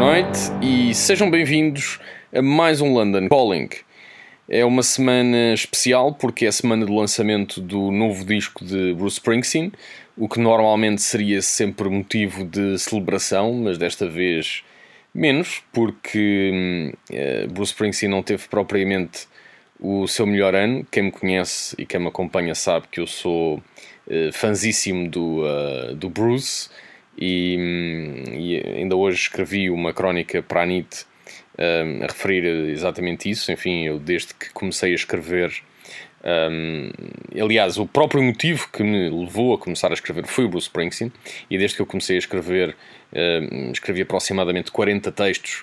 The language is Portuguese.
noite e sejam bem-vindos a mais um London Calling. É uma semana especial porque é a semana do lançamento do novo disco de Bruce Springsteen, o que normalmente seria sempre motivo de celebração, mas desta vez menos, porque hum, eh, Bruce Springsteen não teve propriamente o seu melhor ano. Quem me conhece e quem me acompanha sabe que eu sou eh, fanzíssimo do, uh, do Bruce e, e ainda hoje escrevi uma crónica para a NIT um, a referir exatamente isso. Enfim, eu desde que comecei a escrever, um, aliás, o próprio motivo que me levou a começar a escrever foi o Bruce Springsteen, e desde que eu comecei a escrever, um, escrevi aproximadamente 40 textos